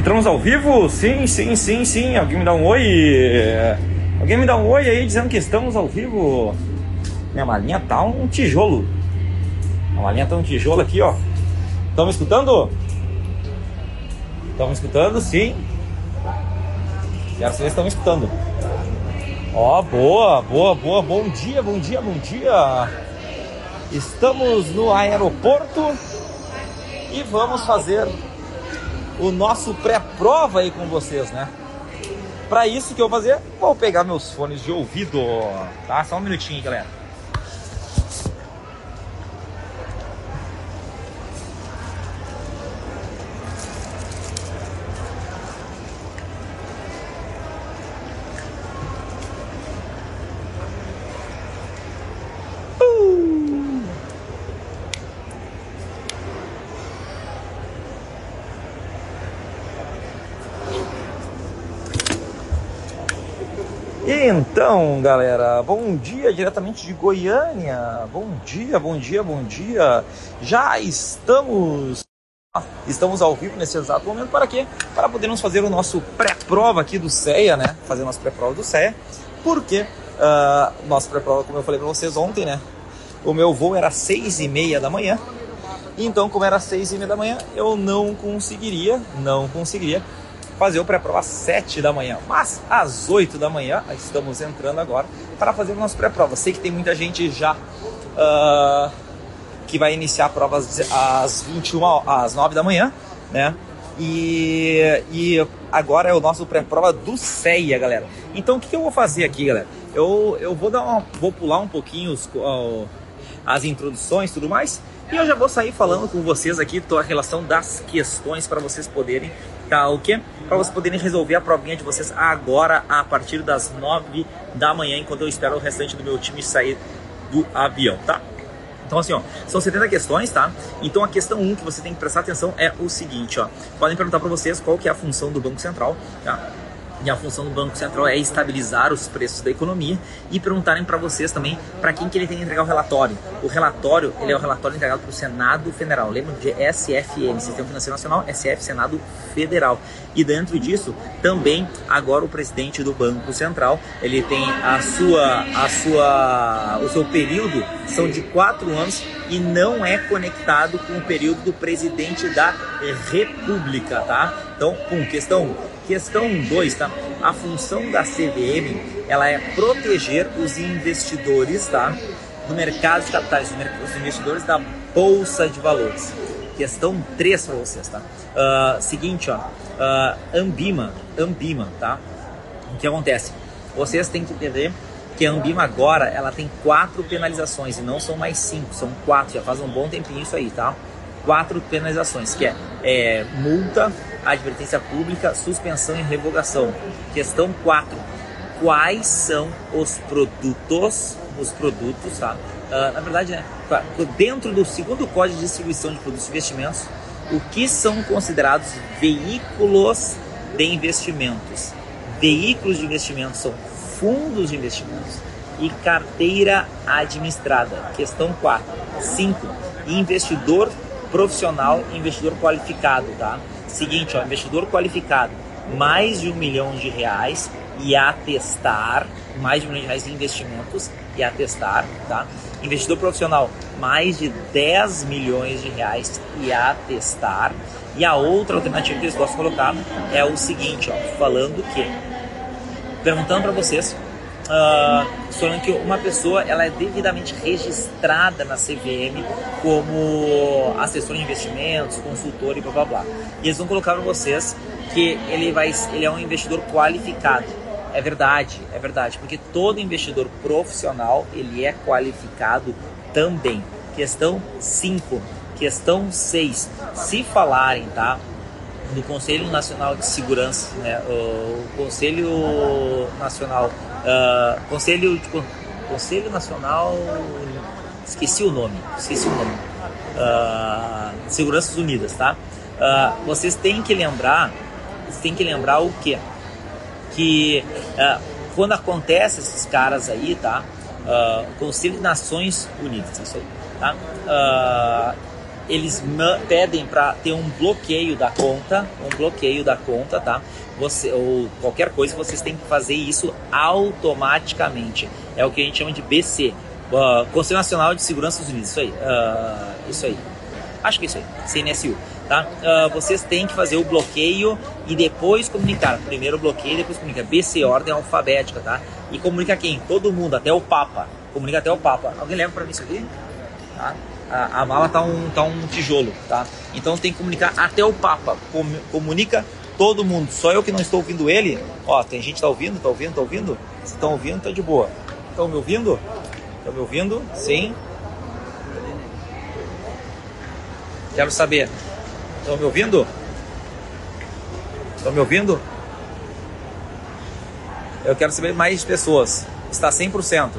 Entramos ao vivo? Sim, sim, sim, sim. Alguém me dá um oi? Alguém me dá um oi aí dizendo que estamos ao vivo? Minha malinha tá um tijolo. A malinha tá um tijolo aqui, ó. Estão me escutando? Estão me escutando? Sim. Quero saber se estão me escutando. Ó, boa, boa, boa. Bom dia, bom dia, bom dia. Estamos no aeroporto e vamos fazer o nosso pré-prova aí com vocês, né? Para isso que eu vou fazer, vou pegar meus fones de ouvido, tá? Só um minutinho, galera. Então, galera, bom dia diretamente de Goiânia. Bom dia, bom dia, bom dia. Já estamos estamos ao vivo nesse exato momento para quê? Para podermos fazer o nosso pré-prova aqui do CEA, né? Fazer nossa pré-prova do CEA. Porque uh, nossa pré-prova, como eu falei para vocês ontem, né? O meu voo era seis e meia da manhã. Então, como era seis e meia da manhã, eu não conseguiria, não conseguiria fazer o pré-prova às 7 da manhã, mas às 8 da manhã, estamos entrando agora para fazer o nosso pré-prova. Sei que tem muita gente já uh, que vai iniciar provas às 21, às 9 da manhã, né? E, e agora é o nosso pré-prova do CEA, galera. Então o que, eu vou fazer aqui, galera? Eu, eu vou dar uma, vou pular um pouquinho os, uh, as introduções tudo mais. E eu já vou sair falando com vocês aqui a relação das questões para vocês poderem quê? Para vocês poderem resolver a provinha de vocês agora a partir das 9 da manhã, enquanto eu espero o restante do meu time sair do avião, tá? Então assim, ó, são 70 questões, tá? Então a questão 1 que você tem que prestar atenção é o seguinte, ó. Podem perguntar para vocês qual que é a função do Banco Central, tá? E a função do Banco Central é estabilizar os preços da economia e perguntarem para vocês também para quem que ele tem que entregar o relatório. O relatório, ele é o relatório entregado para o Senado Federal. Lembra de SFN, Sistema Financeiro Nacional, SF, Senado Federal. E dentro disso, também agora o presidente do Banco Central, ele tem a sua, a sua, o seu período são de quatro anos e não é conectado com o período do presidente da República, tá? Então, um, questão 1. Questão 2, tá? A função da CVM, ela é proteger os investidores, tá? Do mercado de capitais, os investidores da Bolsa de Valores. Questão 3 para vocês, tá? Uh, seguinte, ó. Uh, Ambima, Ambima, tá? O que acontece? Vocês têm que entender que a Ambima agora, ela tem quatro penalizações e não são mais cinco, são quatro. Já faz um bom tempinho isso aí, tá? Quatro penalizações, que é, é multa, advertência pública, suspensão e revogação. Questão 4. Quais são os produtos, os produtos, tá? Uh, na verdade, né, dentro do segundo Código de Distribuição de Produtos e Investimentos, o que são considerados veículos de investimentos? Veículos de investimentos são fundos de investimentos e carteira administrada. Questão 4. 5. Investidor profissional investidor qualificado, tá? Seguinte, ó, investidor qualificado, mais de um milhão de reais e atestar, mais de um milhão de reais em investimentos e atestar, tá? Investidor profissional, mais de 10 milhões de reais e atestar. E a outra alternativa que eles gostam de colocar é o seguinte, ó, falando que, perguntando para vocês uh, falando que uma pessoa ela é devidamente registrada na CVM como assessor de investimentos, consultor e blá blá blá. E eles vão colocar para vocês que ele, vai, ele é um investidor qualificado. É verdade, é verdade, porque todo investidor profissional ele é qualificado também. Questão 5. Questão 6. Se falarem, tá? Do Conselho Nacional de Segurança, né? o Conselho Nacional Uh, Conselho, de, Conselho Nacional. Esqueci o nome. Esqueci o nome. Uh, Seguranças Unidas, tá? Uh, vocês têm que lembrar. Vocês têm que lembrar o quê? Que quando acontece esses caras aí, tá? Conselho de Nações Unidas, isso aí, tá? Eles pedem para ter um bloqueio da conta, um bloqueio da conta, tá? Você, ou qualquer coisa, vocês têm que fazer isso automaticamente. É o que a gente chama de BC, uh, Conselho Nacional de Segurança dos Unidos. Isso aí, uh, isso aí. Acho que é isso aí, CNSU. Tá? Uh, vocês têm que fazer o bloqueio e depois comunicar. Primeiro bloqueio, depois comunica. BC, ordem alfabética, tá? E comunica quem? Todo mundo, até o Papa. Comunica até o Papa. Alguém lembra para mim isso aqui? Tá? A, a, mala tá um, tá um tijolo, tá? Então tem que comunicar até o Papa. Com, comunica todo mundo. Só eu que não estou ouvindo ele. Ó, tem gente que tá ouvindo, tá ouvindo, tá ouvindo? Se estão ouvindo, tá de boa. Estão me ouvindo? Estão me ouvindo? Sim. Quero saber. Estão me ouvindo? Estão me ouvindo? Eu quero saber mais pessoas. Está 100%.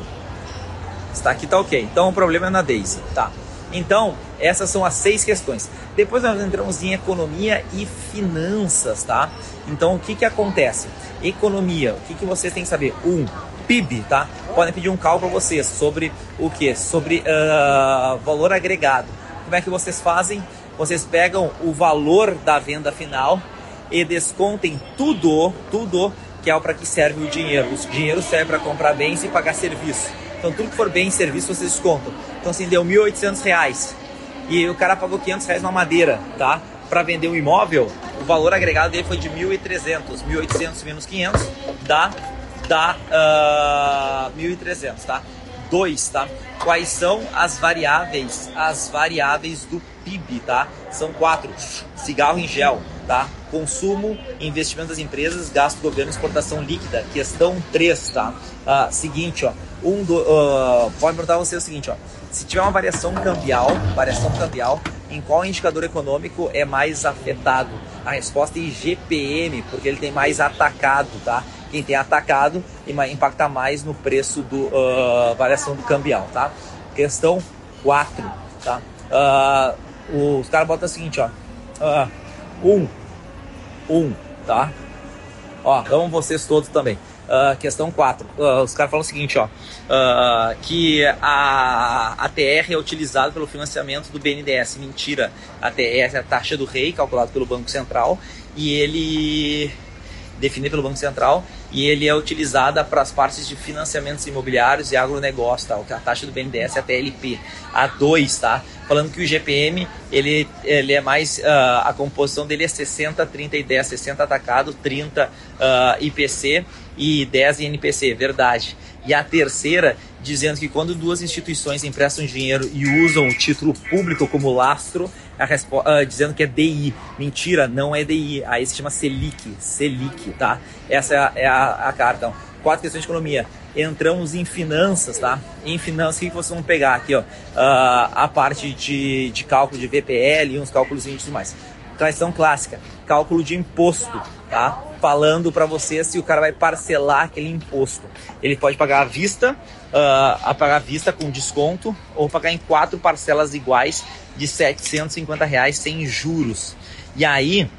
Está aqui, tá ok. Então o problema é na Daisy. Tá. Então, essas são as seis questões. Depois nós entramos em economia e finanças, tá? Então, o que que acontece? Economia, o que que vocês têm que saber? Um, PIB, tá? Podem pedir um cálculo para vocês sobre o que? Sobre uh, valor agregado. Como é que vocês fazem? Vocês pegam o valor da venda final e descontem tudo, tudo que é para que serve o dinheiro. O dinheiro serve para comprar bens e pagar serviço. Então tudo que for bem e serviço vocês descontam. Então assim, deu R$ 1.800 e o cara pagou 500 reais na madeira, tá? Para vender um imóvel, o valor agregado dele foi de 1.300. 1.800 menos 500 dá, dá uh, 1.300, tá? 2, tá? Quais são as variáveis, as variáveis do PIB, tá? São quatro. Cigarro em gel, tá? Consumo, investimento das empresas, gasto do governo, exportação líquida. Questão 3, tá? Uh, seguinte, ó. Um do, uh, pode perguntar você o seguinte, ó. Se tiver uma variação cambial, variação cambial, em qual indicador econômico é mais afetado? A resposta é IGPM, porque ele tem mais atacado, tá? Quem tem atacado impacta mais no preço do uh, variação do cambial, tá? Questão 4, tá? Uh, os caras botam o seguinte, ó. Uh, um, um, tá? Ó, amo vocês todos também. Uh, questão 4. Uh, os caras falam o seguinte, ó, uh, que a, a TR é utilizada pelo financiamento do BNDES. Mentira. A TR é a taxa do rei, calculada pelo Banco Central, e ele definida pelo Banco Central e ele é utilizada para as partes de financiamentos imobiliários e agronegócio, tá? A taxa do BNDES é a TLP, a 2, tá? Falando que o GPM, ele, ele é mais, uh, a composição dele é 60, 30 e 10, 60 atacado, 30 uh, IPC e 10 INPC, verdade. E a terceira, dizendo que quando duas instituições emprestam dinheiro e usam o título público como lastro, uh, dizendo que é DI. Mentira, não é DI. Aí se chama Selic. Selic, tá? Essa é a, é a, a carta. Então, quatro questões de economia. Entramos em finanças, tá? Em finanças, o que vocês vão pegar aqui, ó? Uh, a parte de, de cálculo de VPL e uns cálculos e mais. Questão clássica, cálculo de imposto, tá? Falando para você se o cara vai parcelar aquele imposto. Ele pode pagar à vista, uh, a pagar à vista com desconto, ou pagar em quatro parcelas iguais de 750 reais sem juros. E aí,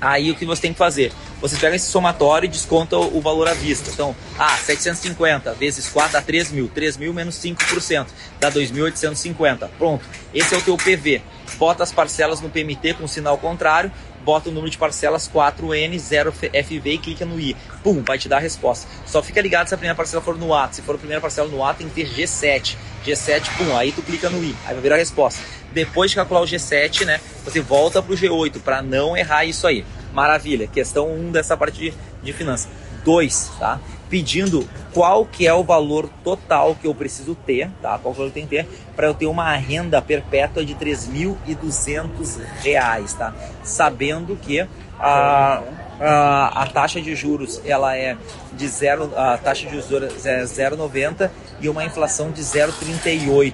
aí o que você tem que fazer? Você pega esse somatório e desconta o valor à vista. Então, ah, 750 vezes 4 dá 3 mil. 3 mil menos 5% dá 2.850. Pronto, esse é o teu PV. Bota as parcelas no PMT com sinal contrário, bota o número de parcelas 4N, 0FV e clica no I. Pum, vai te dar a resposta. Só fica ligado se a primeira parcela for no A. Se for a primeira parcela no A, tem que ter G7. G7, pum, aí tu clica no I. Aí vai virar a resposta. Depois de calcular o G7, né, você volta pro G8 para não errar isso aí. Maravilha. Questão 1 um dessa parte de, de finanças. 2, tá? Pedindo qual que é o valor total que eu preciso ter, tá? Qual valor eu tenho que ter para eu ter uma renda perpétua de R$ 3.200, tá? Sabendo que a, a, a, taxa de juros ela é de zero, a taxa de juros é 0,90 e uma inflação de 0,38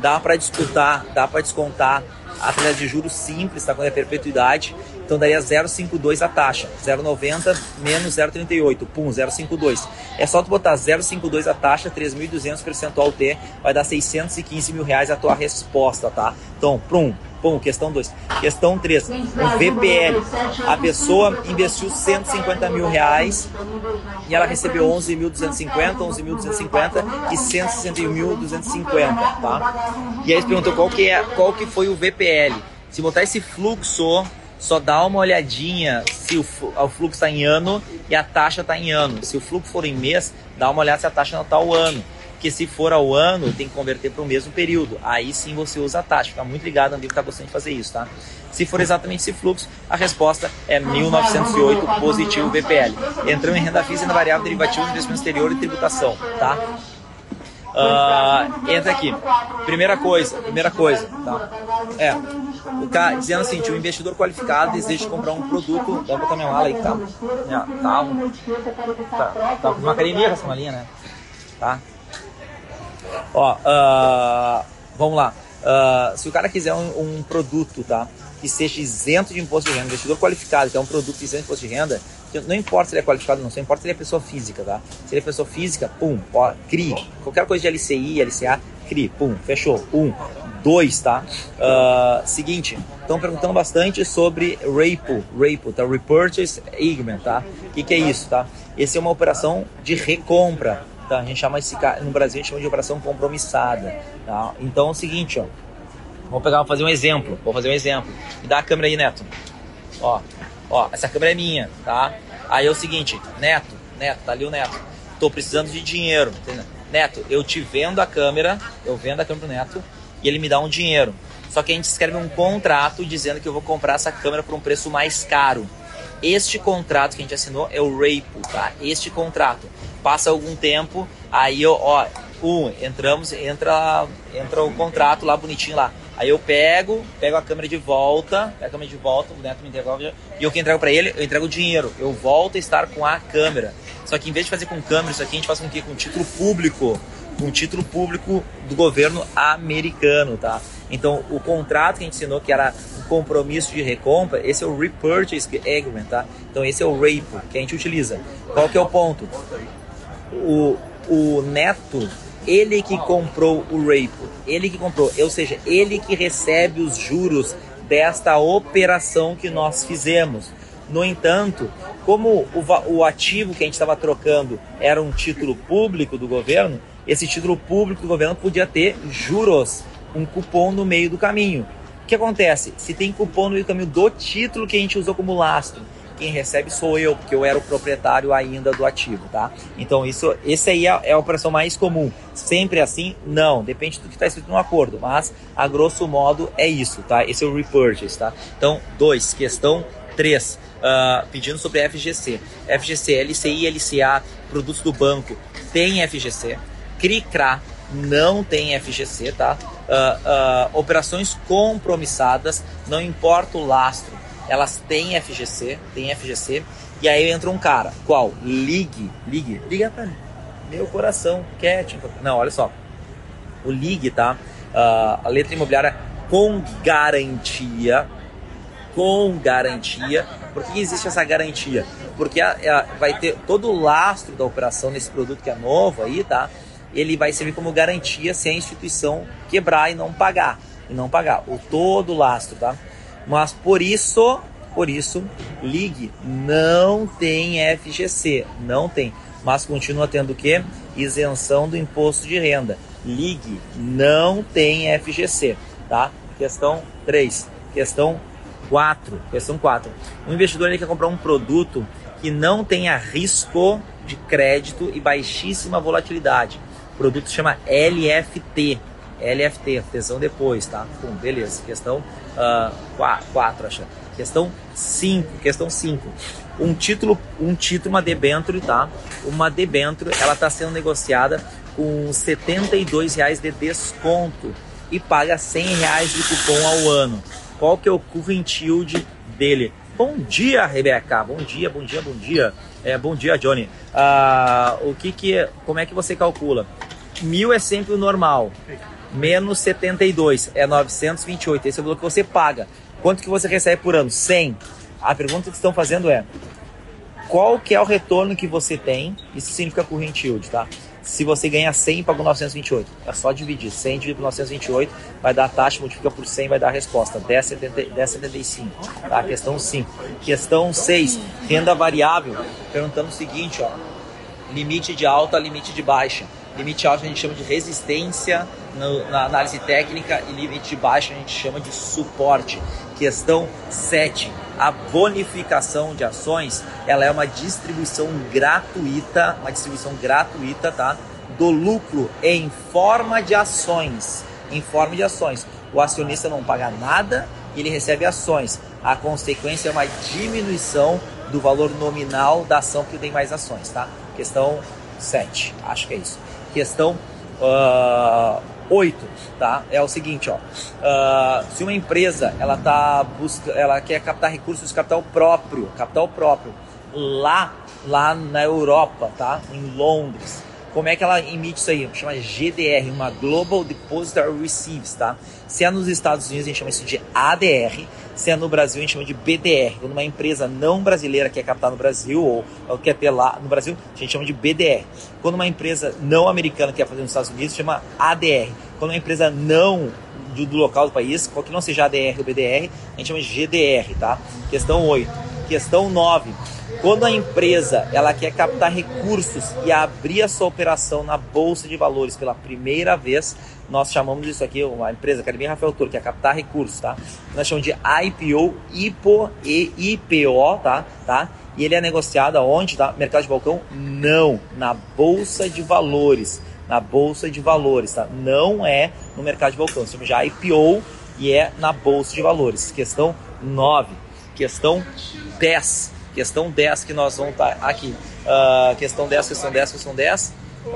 dá para disputar, dá para descontar a taxa de juros simples, tá? Quando é perpetuidade. Então daria 0,52 a taxa. 0,90 menos 0,38. Pum, 0,52. É só tu botar 0,52 a taxa, 3.200 percentual T, vai dar 615 mil reais a tua resposta, tá? Então, prum, Bom, questão 2. Questão 3. Um VPL. A pessoa investiu 150 mil reais e ela recebeu 11.250, 11.250 e 161.250, tá? E aí você perguntou qual que, é, qual que foi o VPL. Se botar esse fluxo, só dá uma olhadinha se o, o fluxo está em ano e a taxa está em ano. Se o fluxo for em mês, dá uma olhada se a taxa não está o ano que se for ao ano, tem que converter para o mesmo período. Aí sim você usa a taxa. Fica muito ligado, a Ambível está gostando de fazer isso, tá? Se for exatamente esse fluxo, a resposta é 1908 positivo BPL. Entrando em renda fixa, renda variável, derivativo, investimento exterior e tributação, tá? Uh, entra aqui. Primeira coisa, primeira coisa, tá? É, o cara dizendo assim, o investidor qualificado deseja comprar um produto, dá pra botar minha mala aí, tá? É, tá, um, tá, tá uma academia com essa malinha, né? Tá? Ó, uh, vamos lá. Uh, se o cara quiser um, um, produto, tá? Que seja isento de imposto de renda, investidor qualificado, que é um produto isento de imposto de renda, não importa se ele é qualificado ou não, só importa se ele é pessoa física, tá? Se ele é pessoa física, pum, ó. Qualquer coisa de LCI, LCA, CRI, pum, fechou. Um. Dois, tá? Uh, seguinte, estão perguntando bastante sobre RAPO, RAPO, tá? Repurchase Agreement, tá? O que, que é isso, tá? Esse é uma operação de recompra, Tá? A gente chama esse no Brasil a gente chama de operação compromissada. Tá? Então é o seguinte, ó. Vamos pegar, vou fazer um exemplo. Vou fazer um exemplo. Me dá a câmera aí, Neto. Ó, ó, essa câmera é minha, tá? Aí é o seguinte, Neto, Neto, tá ali o Neto. Tô precisando de dinheiro. Entendeu? Neto, eu te vendo a câmera, eu vendo a câmera pro Neto e ele me dá um dinheiro. Só que a gente escreve um contrato dizendo que eu vou comprar essa câmera por um preço mais caro. Este contrato que a gente assinou é o RAPO, tá? Este contrato passa algum tempo, aí eu, ó, um, entramos, entra, entra o contrato lá bonitinho lá. Aí eu pego, pego a câmera de volta, pego a câmera de volta, o Neto me devolve, e eu que entrego para ele, eu entrego o dinheiro. Eu volto a estar com a câmera. Só que em vez de fazer com câmera, isso aqui a gente faz com o quê? Com título público. Com título público do governo americano, tá? Então, o contrato que a gente ensinou, que era um compromisso de recompra, esse é o Repurchase Agreement, tá? Então, esse é o RAPO que a gente utiliza. Qual que é o ponto? o, o neto, ele que comprou o Rapo, ele que comprou, ou seja, ele que recebe os juros desta operação que nós fizemos. No entanto, como o, o ativo que a gente estava trocando era um título público do governo, esse título público do governo podia ter juros, um cupom no meio do caminho. O que acontece? Se tem cupom no meio do caminho do título que a gente usou como lastro, quem recebe sou eu, porque eu era o proprietário ainda do ativo, tá? Então isso, esse aí é, é a operação mais comum. Sempre assim? Não, depende do que está escrito no acordo, mas a grosso modo é isso, tá? Esse é o repurchase, tá? Então, dois, questão três, uh, pedindo sobre FGC. FGC, LCI, LCA, produtos do banco, tem FGC. CRICRA não tem FGC, tá? Uh, uh, operações compromissadas, não importa o lastro, elas têm FGC, tem FGC, e aí entra um cara, qual? Ligue, ligue, liga pra meu coração, quietinho. Não, olha só, o ligue, tá? Uh, a letra imobiliária com garantia, com garantia. Por que existe essa garantia? Porque a, a, vai ter todo o lastro da operação nesse produto que é novo aí, tá? Ele vai servir como garantia se a instituição quebrar e não pagar. E não pagar. O todo lastro, tá? Mas por isso, por isso, ligue não tem FGC, não tem, mas continua tendo o que? Isenção do imposto de renda. Ligue não tem FGC, tá? Questão 3. Questão 4. Questão 4. O investidor ele quer comprar um produto que não tenha risco de crédito e baixíssima volatilidade. Produto chama LFT. LFT, atenção depois, tá? Pum, beleza. Questão uh, ah, 4, acho. Questão 5, questão 5. Um título, um título, uma debênture, tá? Uma debênture, ela está sendo negociada com 72 reais de desconto e paga 100 reais de cupom ao ano. Qual que é o current yield dele? Bom dia, Rebeca. Bom dia, bom dia, bom dia. É, bom dia, Johnny. Ah, o que que, como é que você calcula? Mil é sempre o normal menos 72 é 928. Esse é o valor que você paga. Quanto que você recebe por ano? 100. A pergunta que estão fazendo é qual que é o retorno que você tem? Isso significa current yield, tá? Se você ganha 100 pagou 928, é só dividir. 100 dividido por 928 vai dar a taxa, multiplica por 100 vai dar a resposta. 10,75. Tá? Questão 5. Questão 6. Renda variável. Perguntando o seguinte, ó. Limite de alta, limite de baixa. Limite alto a gente chama de resistência no, na análise técnica e limite de baixa a gente chama de suporte. Questão 7. A bonificação de ações, ela é uma distribuição gratuita, uma distribuição gratuita, tá? Do lucro em forma de ações, em forma de ações. O acionista não paga nada e ele recebe ações. A consequência é uma diminuição do valor nominal da ação que tem mais ações, tá? Questão 7, acho que é isso. Questão uh, 8, tá? É o seguinte, ó. Uh, se uma empresa ela tá busca, ela quer captar recursos de capital próprio, capital próprio, lá, lá na Europa, tá? Em Londres. Como é que ela emite isso aí? Chama GDR, uma Global Depository Receives, tá? Se é nos Estados Unidos, a gente chama isso de ADR. Se é no Brasil, a gente chama de BDR. Quando uma empresa não brasileira quer captar no Brasil, ou, quer ter lá no Brasil, a gente chama de BDR. Quando uma empresa não americana quer fazer nos Estados Unidos, chama ADR. Quando uma empresa não do, do local do país, qual que não seja ADR ou BDR, a gente chama de GDR, tá? Questão 8. Questão 9 quando a empresa ela quer captar recursos e abrir a sua operação na bolsa de valores pela primeira vez, nós chamamos isso aqui, uma empresa, Academia Rafael Toro, que é captar recursos, tá? Nós chamamos de IPO, IPO e IPO, tá? tá? E ele é negociado aonde, tá? Mercado de balcão? Não, na bolsa de valores. Na bolsa de valores, tá? Não é no mercado de balcão. Chamamos de IPO e é na bolsa de valores. Questão 9. Questão 10 Questão 10 que nós vamos estar tá aqui. Uh, questão 10, questão 10, questão 10. Uh,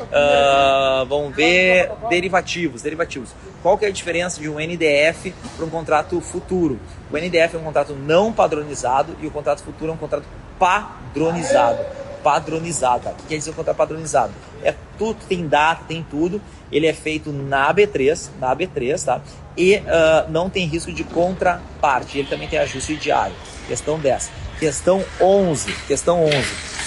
uh, vamos ver derivativos, derivativos. Qual que é a diferença de um NDF para um contrato futuro? O NDF é um contrato não padronizado e o contrato futuro é um contrato padronizado. Padronizado. O que quer dizer o contrato padronizado? É tudo, tem data, tem tudo. Ele é feito na B3, na B3, tá? E uh, não tem risco de contraparte. Ele também tem ajuste diário. Questão 10. Questão 11. Questão 11.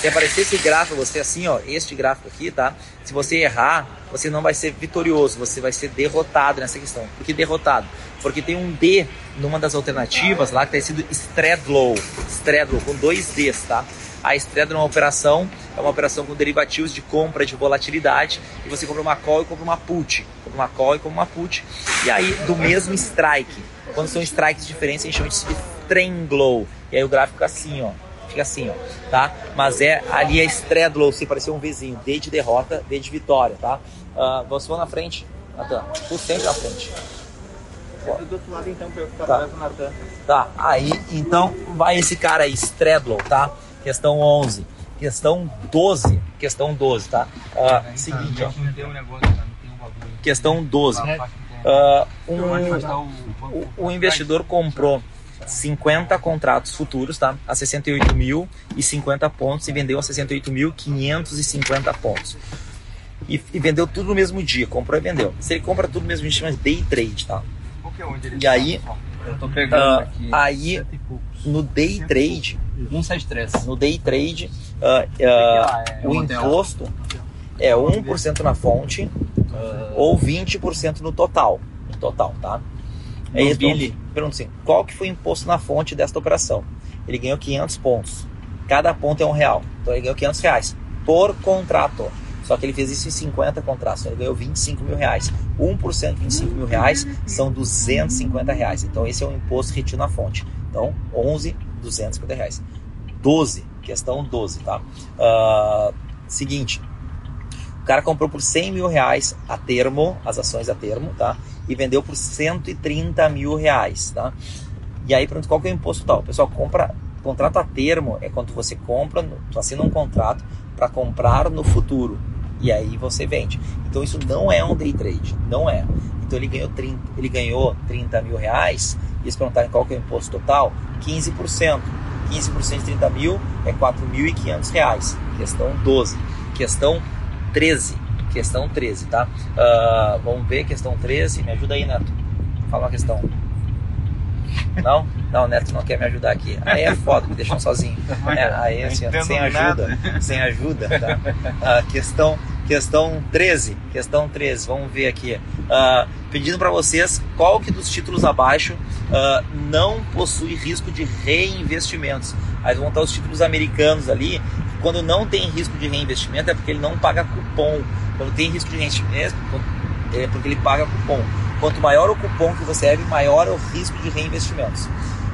Se aparecer esse gráfico, você assim, ó, este gráfico aqui, tá? Se você errar, você não vai ser vitorioso, você vai ser derrotado nessa questão. Por que derrotado? Porque tem um D numa das alternativas lá que está sido Stradlow. Stradlow, com dois Ds, tá? A Stradlow é uma operação, é uma operação com derivativos de compra de volatilidade e você compra uma call e compra uma put. Compra uma call e compra uma put. E aí, do mesmo strike. Quando são strikes diferentes, a gente chama de Stranglow. E aí o gráfico fica assim, ó. Fica assim, ó, tá? Mas é ali é Stradlow, se parecer um vizinho. D de derrota, D de vitória, tá? Uh, você vai na frente, Natan. Tu sempre na frente. Do outro lado, então, pra eu ficar tá. Natan. Tá, aí, então, vai esse cara aí, Stradlow, tá? Questão 11. Questão 12. Questão 12, tá? Uh, seguinte, ó. Questão 12. Uh, um, o, o investidor comprou 50 contratos futuros, tá? A 68 mil e 50 pontos e vendeu a 68.550 pontos. E, e, vendeu tudo no mesmo dia, comprou e vendeu. Se ele compra tudo no mesmo dia, chama de day trade, tá? E aí, eu tô pegando uh, aqui. Aí, no day trade, 173. No day trade, uh, uh, o imposto é 1% na fonte ou 20% no total. No total, tá? É isso, Billy. Pergunta assim, qual que foi o imposto na fonte desta operação? Ele ganhou 500 pontos. Cada ponto é um real. Então ele ganhou 500 reais por contrato. Só que ele fez isso em 50 contratos. Ele ganhou 25 mil reais. 1% de 25 mil reais são 250 reais. Então esse é o imposto retido na fonte. Então 11, 250 reais. 12, questão 12, tá? Uh, seguinte, o cara comprou por 100 mil reais a termo, as ações a termo, tá? E vendeu por 130 mil reais, tá? E aí, pronto, qual que é o imposto tal? Pessoal compra, contrato a termo é quando você compra, tu assina um contrato para comprar no futuro. E aí você vende. Então isso não é um day trade, não é. Então ele ganhou 30, ele ganhou 30 mil reais, e eles perguntaram qual que é o imposto total, 15%. 15% de 30 mil é 4.500 reais. Questão 12. Questão 13. Questão 13, tá? Uh, vamos ver, questão 13. Me ajuda aí, Neto. Fala uma questão. Não? Não, o Neto não quer me ajudar aqui. Aí é foda, me deixam sozinho. É, aí assim, sem ajuda, sem ajuda, tá? Ah, questão, questão 13, questão 13, vamos ver aqui. Ah, pedindo para vocês qual que dos títulos abaixo ah, não possui risco de reinvestimentos. Aí vão estar os títulos americanos ali, quando não tem risco de reinvestimento é porque ele não paga cupom. Quando tem risco de reinvestimento é porque ele paga cupom. Quanto maior o cupom que você recebe, maior é o risco de reinvestimentos.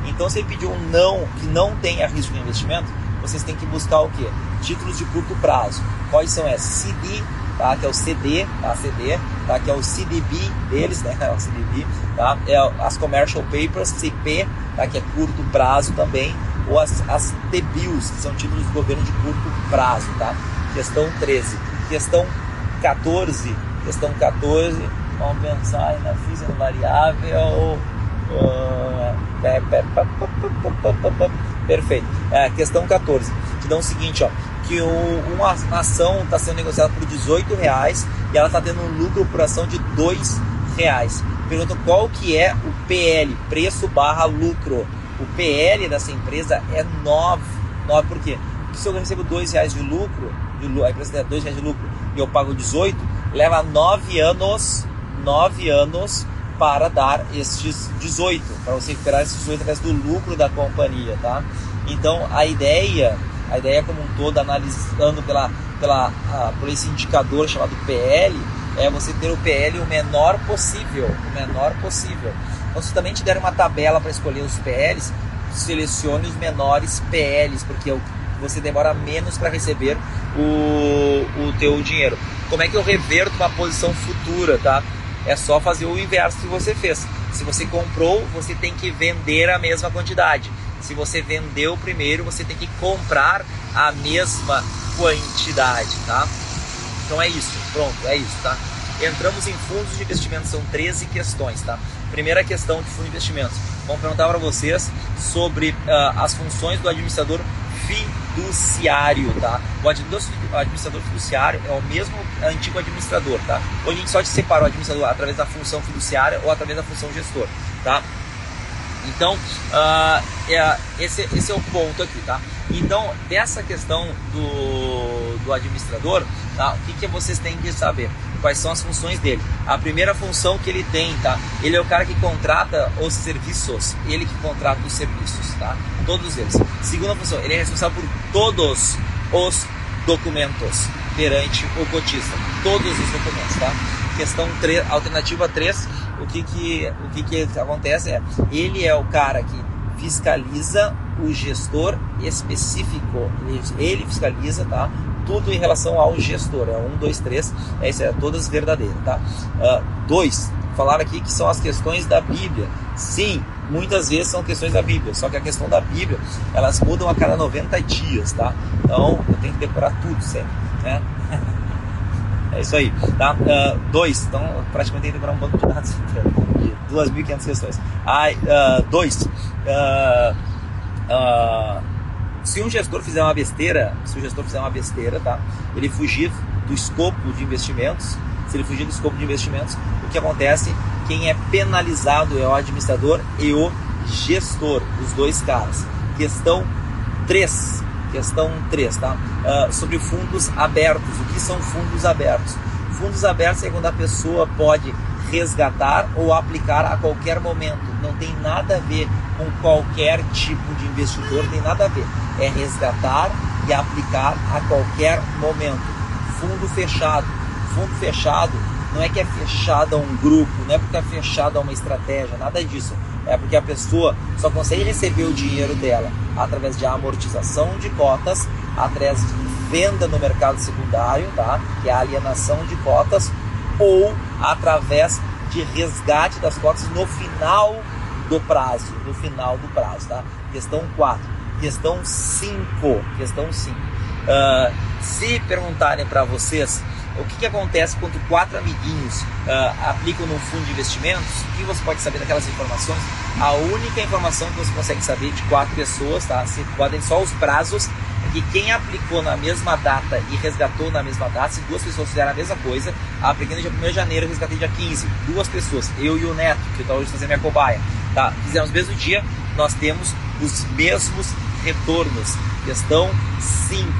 Então, se ele pediu um não que não tenha risco de investimento, vocês têm que buscar o quê? Títulos de curto prazo. Quais são esses? CD, tá? que é o CD, tá? CD, tá? que é o CDB deles, né? É o CDB, tá? É as Commercial Papers, CP, tá? que é curto prazo também, ou as, as T-Bills, que são títulos do governo de curto prazo. Tá? Questão 13. Questão 14. Questão 14, vamos pensar na física variável. Uh, perfeito. É, questão 14. Que dá o seguinte, ó, que o, uma ação está sendo negociada por 18 reais e ela está tendo um lucro por ação de 2 reais. Pergunta qual que é o PL, preço barra lucro. O PL dessa empresa é 9. 9 por quê? Porque se eu recebo 2 reais de lucro, de, a empresa tem 2 reais de lucro e eu pago 18, leva 9 anos, 9 anos para dar estes 18, para você recuperar esses 18 através do lucro da companhia, tá? Então a ideia, a ideia como um todo, analisando pela, pela, por esse indicador chamado PL, é você ter o PL o menor possível, o menor possível. Então se também te der uma tabela para escolher os PLs, selecione os menores PLs, porque é você demora menos para receber o, o teu dinheiro. Como é que eu reverto uma posição futura, tá? É só fazer o inverso que você fez. Se você comprou, você tem que vender a mesma quantidade. Se você vendeu primeiro, você tem que comprar a mesma quantidade, tá? Então é isso, pronto, é isso, tá? Entramos em fundos de investimento, são 13 questões, tá? Primeira questão de fundo de investimentos. Vamos perguntar para vocês sobre uh, as funções do administrador fiduciário, tá? O administrador fiduciário é o mesmo antigo administrador, tá? Hoje a gente só separa o administrador através da função fiduciária ou através da função gestor, tá? Então, uh, é, esse, esse é o ponto aqui, tá? Então, dessa questão do, do administrador, tá? o que, que vocês têm que saber? Quais são as funções dele? A primeira função que ele tem, tá? Ele é o cara que contrata os serviços, ele que contrata os serviços, tá? Todos eles. Segunda função, ele é responsável por todos os documentos perante o cotista. Todos os documentos, tá? Questão 3, alternativa 3, o que que, o que que acontece é, ele é o cara que fiscaliza o gestor específico, ele fiscaliza, tá? Tudo em relação ao gestor, é um, dois, três, essa é todas verdadeiras, tá? Uh, dois, falaram aqui que são as questões da Bíblia. Sim, muitas vezes são questões da Bíblia, só que a questão da Bíblia, elas mudam a cada 90 dias, tá? Então, eu tenho que decorar tudo sempre, né? É isso aí, tá? Uh, dois, então praticamente tem que decorar um banco de dados de 2.500 questões. Ai, uh, dois, uh, uh, se um gestor fizer uma besteira, se o gestor fizer uma besteira, tá? Ele fugir do escopo de investimentos, se ele fugir do escopo de investimentos, o que acontece? Quem é penalizado é o administrador e o gestor, os dois caras. Questão 3. Questão 3, tá? Uh, sobre fundos abertos. O que são fundos abertos? Fundos abertos é quando a pessoa pode resgatar ou aplicar a qualquer momento. Não tem nada a ver com qualquer tipo de investidor, tem nada a ver. É resgatar e aplicar a qualquer momento. Fundo fechado. Fundo fechado não é que é fechado a um grupo, não é porque é fechado a uma estratégia, nada disso. É porque a pessoa só consegue receber o dinheiro dela através de amortização de cotas, através de venda no mercado secundário, tá? que é a alienação de cotas, ou através de resgate das cotas no final do prazo, no final do prazo, tá? Questão 4. Questão 5, questão 5. Uh, ah, se perguntarem para vocês o que, que, acontece quando quatro amiguinhos uh, aplicam num fundo de investimentos, o que você pode saber daquelas informações? A única informação que você consegue saber de quatro pessoas, tá? Se podem só os prazos que quem aplicou na mesma data e resgatou na mesma data, se duas pessoas fizeram a mesma coisa, apliquei no dia 1 de janeiro resgatei dia 15, duas pessoas, eu e o Neto, que está hoje fazendo minha cobaia. Tá? Fizemos o mesmo dia, nós temos os mesmos retornos. Questão 5,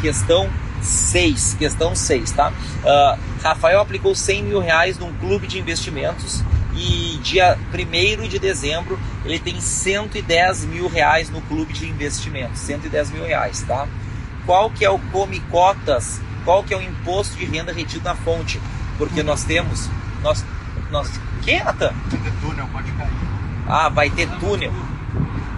questão 6, questão 6, tá? Uh, Rafael aplicou 100 mil reais num clube de investimentos e dia 1 de dezembro ele tem 110 mil reais no clube de investimentos, 110 mil reais, tá? Qual que é o come cotas? Qual que é o imposto de renda retido na fonte? Porque nós temos, nós, nós, que Natan? Vai ter túnel, pode cair. Ah, vai ter túnel.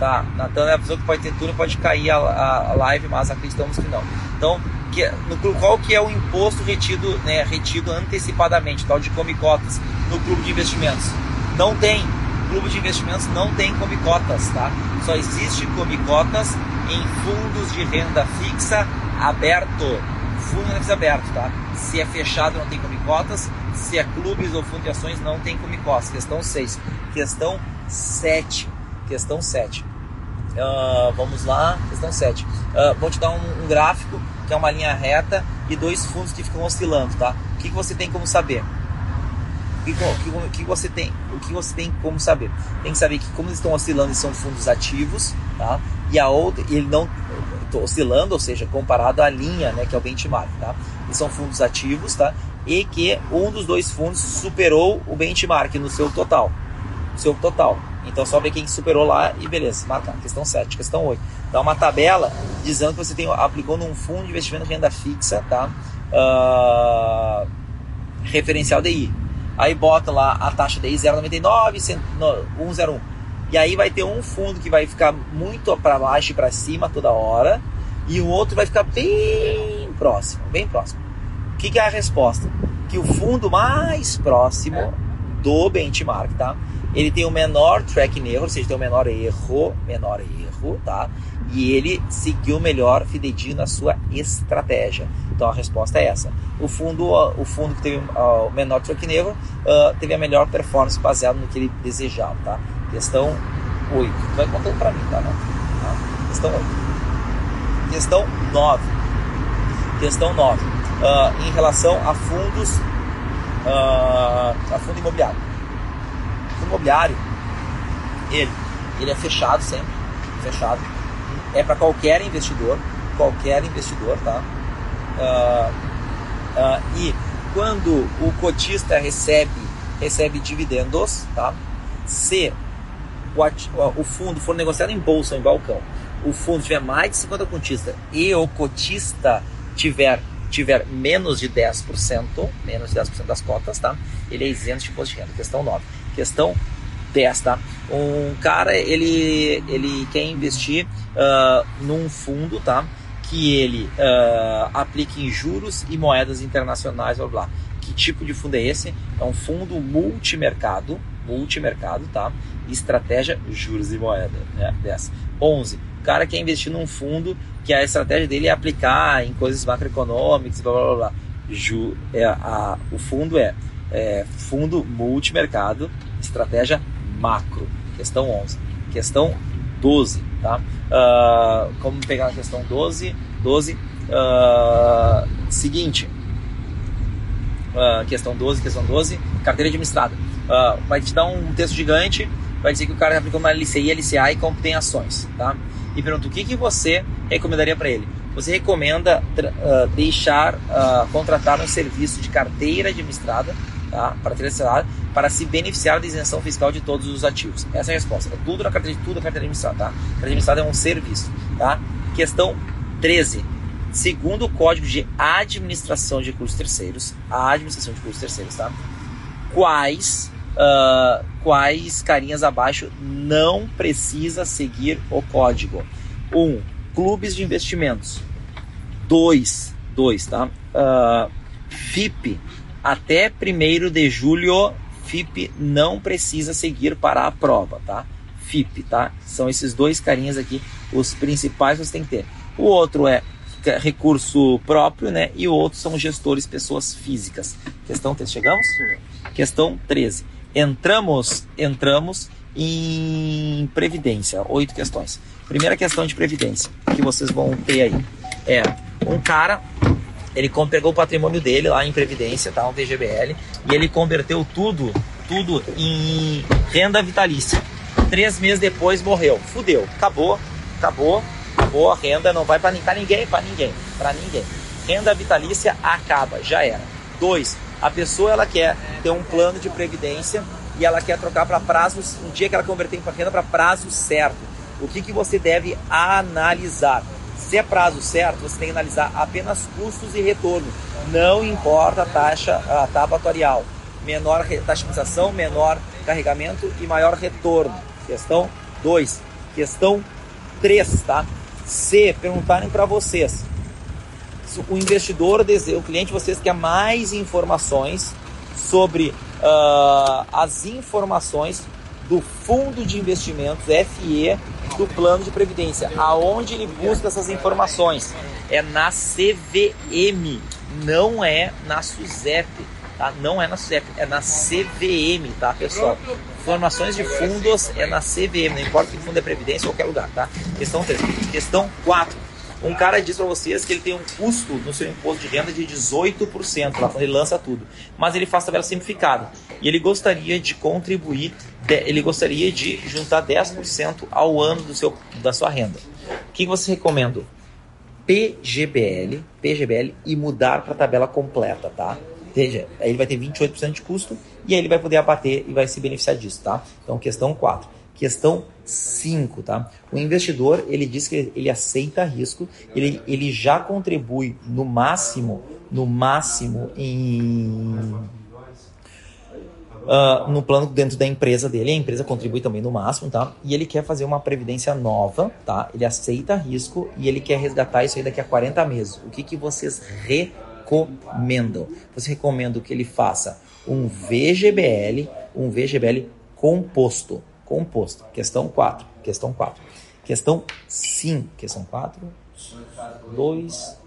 Tá, Natan é avisou que pode ter túnel, pode cair a, a, a live, mas acreditamos que não. Então, que, no, qual que é o imposto retido, né, retido antecipadamente, tal de come cotas no clube de investimentos? Não tem. Clube de investimentos não tem come cotas, tá? Só existe come cotas em fundos de renda fixa aberto. Fundo de renda fixa aberto, tá? Se é fechado não tem come cotas, se é clubes ou fundo de ações não tem come cotas. Questão 6. Questão 7. Questão 7. Uh, vamos lá, questão 7. Uh, ah, vou te dar um, um gráfico que é uma linha reta e dois fundos que ficam oscilando, tá? O que, que você tem como saber? O que, que, que, você tem? O que você tem como saber? Tem que saber que como eles estão oscilando, eles são fundos ativos, tá? E a outra, ele não oscilando, ou seja, comparado à linha, né, que é o benchmark, tá? Eles são fundos ativos, tá? E que um dos dois fundos superou o benchmark no seu total, seu total. Então só ver quem superou lá e beleza, marcar. Questão 7, questão 8. Dá uma tabela dizendo que você tem, aplicou num fundo de investimento renda fixa, tá? Uh, referencial DI. Aí bota lá a taxa DI 0,99, 101. E aí vai ter um fundo que vai ficar muito para baixo e para cima toda hora, e o outro vai ficar bem próximo, bem próximo. O que, que é a resposta? Que o fundo mais próximo do benchmark, tá? Ele tem o menor tracking erro, ou seja, tem o menor erro, menor erro, tá? E ele seguiu melhor fidedigno na sua estratégia. Então a resposta é essa. O fundo, o fundo que teve o menor tracking erro uh, teve a melhor performance baseado no que ele desejava, tá? Questão 8. Tu vai contando para mim, tá? Não? tá? Questão 8. Questão 9. Questão 9. Uh, em relação a fundos, uh, a fundo imobiliário imobiliário, ele, ele é fechado sempre, fechado. É para qualquer investidor, qualquer investidor, tá? Uh, uh, e quando o cotista recebe, recebe dividendos, tá? Se o, o fundo for negociado em bolsa, em balcão, o fundo tiver mais de 50 cotistas e o cotista tiver tiver menos de 10%, menos de 10% das cotas, tá? Ele é isento de imposto de renda. Questão 9. Questão 10, tá? Um cara, ele, ele quer investir uh, num fundo, tá? Que ele uh, aplique em juros e moedas internacionais, blá, blá. Que tipo de fundo é esse? É um fundo multimercado, multimercado, tá? Estratégia juros e moeda, né? 10. 11. O cara quer investir num fundo que a estratégia dele é aplicar em coisas macroeconômicas, blá blá blá. Ju, é, a, o fundo é, é fundo multimercado, estratégia macro. Questão 11. Questão 12, tá? Uh, como pegar a questão 12? 12. Uh, seguinte. Uh, questão 12, questão 12. Carteira administrada. Uh, vai te dar um texto gigante, vai dizer que o cara aplicou uma LCI, LCA e tem ações, tá? E pergunta o que, que você recomendaria para ele? Você recomenda deixar, contratar um serviço de carteira administrada, tá? Para ter para se beneficiar da isenção fiscal de todos os ativos. Essa é a resposta. É tudo na carteira tudo na carteira administrada, tá? A carteira administrada é um serviço, tá? Questão 13. Segundo o Código de Administração de Recursos Terceiros, a administração de recursos terceiros, tá? Quais uh, quais carinhas abaixo não precisa seguir o código? 1. Um, clubes de investimentos. 2. 2, tá? Uh, FIP até 1 de julho FIP não precisa seguir para a prova, tá? FIP, tá? São esses dois carinhas aqui, os principais que você tem que ter. O outro é recurso próprio, né? E o outro são gestores, pessoas físicas. Questão 13, chegamos? Questão 13. Entramos, entramos em previdência. Oito questões. Primeira questão de previdência que vocês vão ter aí é um cara ele pegou o patrimônio dele lá em Previdência, tá? Um VGBL, e ele converteu tudo, tudo em renda vitalícia. Três meses depois morreu. Fudeu. Acabou. Acabou. Acabou a renda. Não vai para ninguém. Para ninguém. Para ninguém. Renda vitalícia acaba. Já era. Dois. A pessoa ela quer ter um plano de previdência e ela quer trocar para prazos. Um dia que ela converter em renda para prazo certo. O que, que você deve analisar? Se é prazo certo, você tem que analisar apenas custos e retorno. Não importa a taxa, a taxa atuarial. Menor fixação, menor carregamento e maior retorno. Questão 2. Questão 3, tá? Se perguntarem para vocês, o investidor, o cliente vocês quer mais informações sobre uh, as informações do fundo de investimentos FIE do plano de previdência. Aonde ele busca essas informações? É na CVM, não é na SUSEP, tá? Não é na SUSEP, é na CVM, tá, pessoal? Informações de fundos é na CVM, não importa que fundo é previdência ou qualquer lugar, tá? Questão 3. Questão 4. Um cara diz para vocês que ele tem um custo no seu imposto de renda de 18%, lá quando ele lança tudo. Mas ele faz tabela simplificada. E ele gostaria de contribuir, ele gostaria de juntar 10% ao ano do seu, da sua renda. O que você recomenda? PGBL, PGBL e mudar para a tabela completa, tá? Veja, aí ele vai ter 28% de custo e aí ele vai poder abater e vai se beneficiar disso, tá? Então, questão 4. Questão 5, tá? O investidor, ele diz que ele aceita risco, ele, ele já contribui no máximo, no máximo em Uh, no plano dentro da empresa dele, a empresa contribui também no máximo, tá? E ele quer fazer uma previdência nova, tá? Ele aceita risco e ele quer resgatar isso aí daqui a 40 meses. O que, que vocês recomendam? Você recomenda que ele faça um VGBL, um VGBL composto, composto. Questão 4, questão 4. Questão 5, questão 4, 2,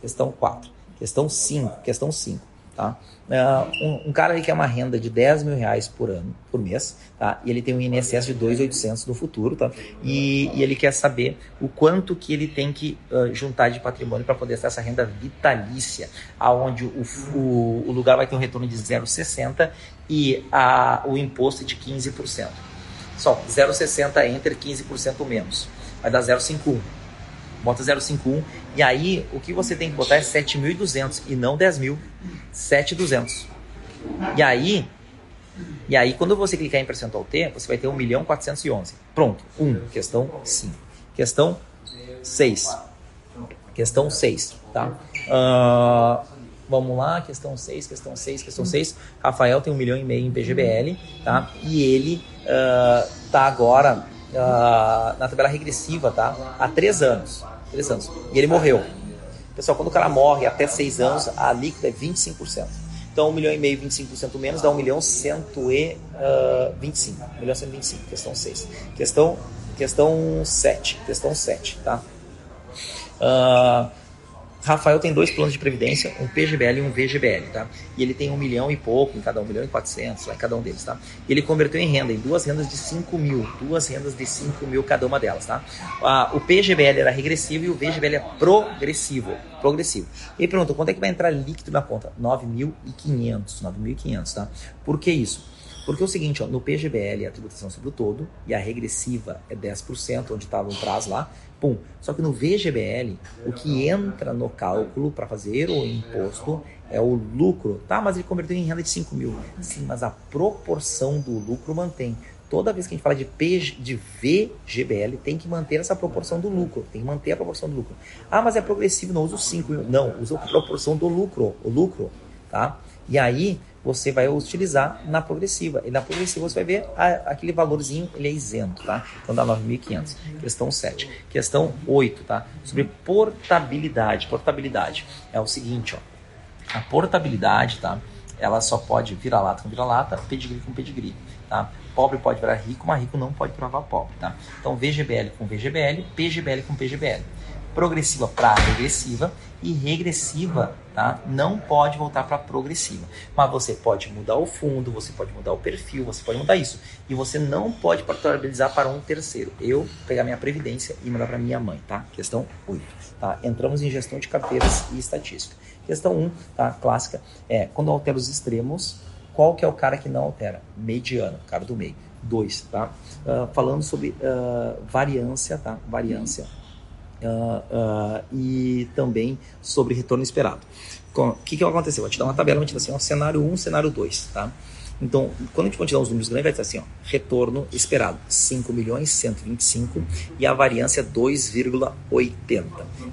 questão 4, questão 5, questão 5 Tá? Uh, um, um, cara que quer uma renda de 10 mil reais por ano, por mês, tá? e ele tem um INSS de 2.800 no futuro, tá? E, e, ele quer saber o quanto que ele tem que uh, juntar de patrimônio para poder ter essa renda vitalícia, aonde o, o, o, lugar vai ter um retorno de 0,60 e a, o imposto é de 15%. Só 0,60 entre 15% menos, vai dar 0,51 bota 051 e aí o que você tem que botar é 7.200 e não 10.000, 7.200. E aí, e aí quando você clicar em percentual T, você vai ter 1 milhão 411. Pronto, 1, um, questão 5. Questão 6. Questão 6, tá? Uh, vamos lá, questão 6, questão 6, questão 6. Rafael tem 1 milhão e meio em PGBL, tá? E ele uh, tá agora uh, na tabela regressiva, tá? Há 3 anos. Três anos. E ele morreu. Pessoal, quando o cara morre até 6 anos, a líquida é 25%. Então, 1 milhão e meio, 25% menos, dá 1 milhão 125. 1 milhão 125, questão 6. Questão, questão 7. Questão 7, tá? Uh, Rafael tem dois planos de previdência, um PGBL e um VGBL, tá? E ele tem um milhão e pouco em cada um, um milhão e quatrocentos lá em cada um deles, tá? E ele converteu em renda, em duas rendas de 5 mil, duas rendas de 5 mil cada uma delas, tá? Ah, o PGBL era regressivo e o VGBL é progressivo, progressivo. E pergunta, quanto é que vai entrar líquido na conta? 9.500, 9.500, tá? Por que isso? Porque é o seguinte, ó, no PGBL é a tributação sobre o todo e a regressiva é 10%, onde estava o prazo lá, Pum. Só que no VGBL, o que entra no cálculo para fazer o imposto é o lucro. Tá, mas ele converteu em renda de 5 mil. Sim, mas a proporção do lucro mantém. Toda vez que a gente fala de, PG, de VGBL, tem que manter essa proporção do lucro. Tem que manter a proporção do lucro. Ah, mas é progressivo, não usa o 5 mil. Não, usa a proporção do lucro. O lucro, tá? E aí, você vai utilizar na progressiva. E na progressiva você vai ver a, aquele valorzinho, ele é isento, tá? Então dá 9.500. Questão 7. Questão 8, tá? Sobre portabilidade. Portabilidade é o seguinte, ó. A portabilidade, tá? Ela só pode virar lata com vira-lata, pedigree com pedigree, tá? Pobre pode virar rico, mas rico não pode virar pobre, tá? Então VGBL com VGBL, PGBL com PGBL progressiva para regressiva e regressiva, tá? Não pode voltar para progressiva. Mas você pode mudar o fundo, você pode mudar o perfil, você pode mudar isso. E você não pode portabilizar para um terceiro. Eu pegar minha previdência e mandar para minha mãe, tá? Questão 8, tá? Entramos em gestão de carteiras e estatística. Questão 1, tá? Clássica, é quando altera os extremos, qual que é o cara que não altera? Mediano, cara do meio. 2, tá? Uh, falando sobre uh, variância, tá? Variância. Uh, e também sobre retorno esperado. O que, que aconteceu? Vou te dar uma tabela, vou te dar assim, ó, cenário 1, cenário 2, tá? Então, quando a gente continuar os números grandes, vai dizer assim, ó, retorno esperado 5 milhões 125 e a variância 2,80.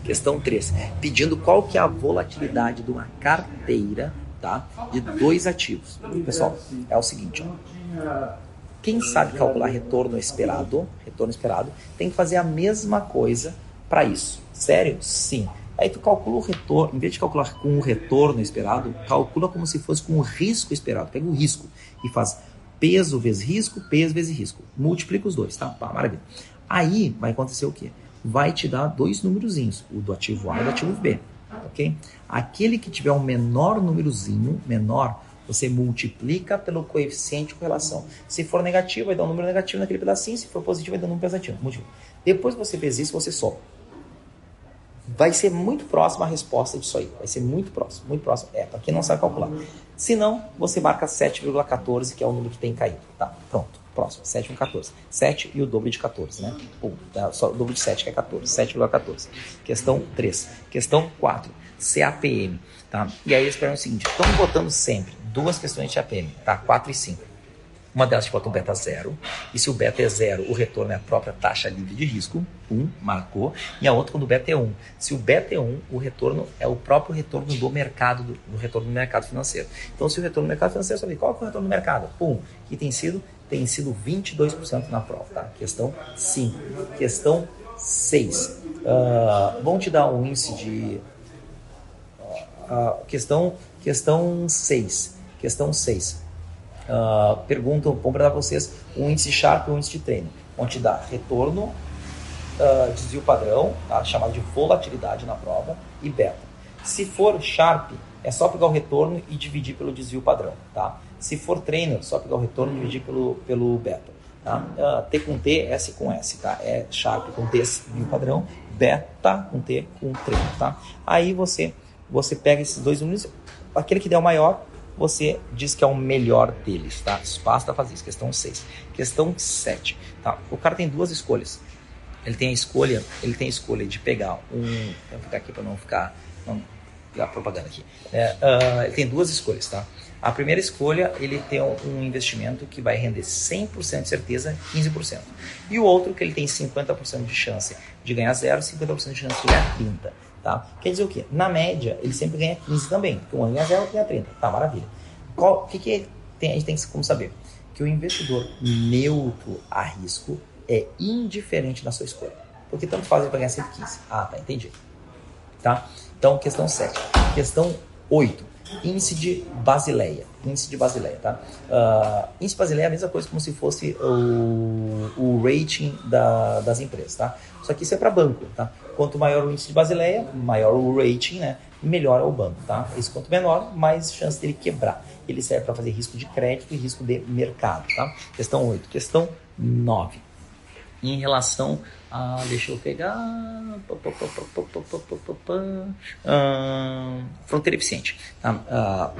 Questão 3, pedindo qual que é a volatilidade de uma carteira, tá? De dois ativos. Pessoal, é o seguinte, ó. Quem sabe calcular retorno esperado, retorno esperado, tem que fazer a mesma coisa para isso. Sério? Sim. Aí tu calcula o retorno, em vez de calcular com o retorno esperado, calcula como se fosse com o risco esperado. Pega o risco e faz peso vezes risco, peso vezes risco. Multiplica os dois, tá? Pá, maravilha. Aí vai acontecer o quê? Vai te dar dois númerozinhos, o do ativo A e do ativo B, ok? Aquele que tiver um menor númerozinho, menor, você multiplica pelo coeficiente de correlação. Se for negativo, vai dar um número negativo naquele pedacinho, se for positivo, vai dar um número positivo. Depois que você fez isso, você soma vai ser muito próximo a resposta disso aí. Vai ser muito próximo, muito próximo. É, para quem não sabe calcular. Se não, você marca 7,14, que é o número que tem caído. Tá, pronto. Próximo, 7,14. 7 e o dobro de 14, né? Pum, tá, só o dobro de 7 que é 14. 7,14. Questão 3. Questão 4. CAPM. Tá? E aí eles perguntam o seguinte: estão botando sempre duas questões de CAPM, tá? 4 e 5. Uma delas te bota um beta zero, e se o beta é zero, o retorno é a própria taxa livre de risco, um, marcou, e a outra quando o beta é 1. Um. Se o beta é 1, um, o retorno é o próprio retorno do mercado, do, do, retorno do mercado financeiro. Então, se o retorno do mercado financeiro, sabe qual é o retorno do mercado? Um, que tem sido, tem sido 22% na prova, tá? Questão 5. Questão 6. Uh, ah, vão te dar um índice de... Uh, questão, questão 6. Questão 6 uh, perguntam, vão para vocês um índice Sharp e um índice de treino. Vão te dar retorno, uh, desvio padrão, tá? chamado de volatilidade na prova, e beta. Se for Sharp, é só pegar o retorno e dividir pelo desvio padrão. Tá? Se for treino, é só pegar o retorno e dividir pelo, pelo beta. Tá? Uh, T com T, S com S. Tá? É Sharp com T, desvio padrão, beta com T com treino. Tá? Aí você, você pega esses dois números, aquele que der o maior, você diz que é o melhor deles, tá? Basta fazer isso. Questão 6. Questão 7. Tá? O cara tem duas escolhas. Ele tem a escolha, ele tem a escolha de pegar um. Vou ficar aqui para não ficar. Não, a propaganda aqui. É, uh, ele tem duas escolhas, tá? A primeira escolha, ele tem um investimento que vai render 100% de certeza, 15%. E o outro, que ele tem 50% de chance de ganhar zero, 50% de chance de ganhar 30%. Tá? Quer dizer o quê? Na média, ele sempre ganha 15 também, porque um ganha 0, outro ganha 30. Tá, maravilha. O que, que tem, a gente tem como saber? Que o investidor neutro a risco é indiferente na sua escolha. Porque tanto faz ele ganhar 115. Ah, tá, entendi. Tá? Então, questão 7. Questão 8. Índice de Basileia. Índice de Basileia, tá? Uh, índice de Basileia é a mesma coisa como se fosse o, o rating da, das empresas, tá? Só que isso é para banco, tá? Quanto maior o índice de Basileia, maior o rating, né? Melhor é o banco, tá? Esse quanto menor, mais chance dele quebrar. Ele serve para fazer risco de crédito e risco de mercado, tá? Questão 8. Questão 9. Em relação a. Deixa eu pegar. fronteira eficiente. Tá?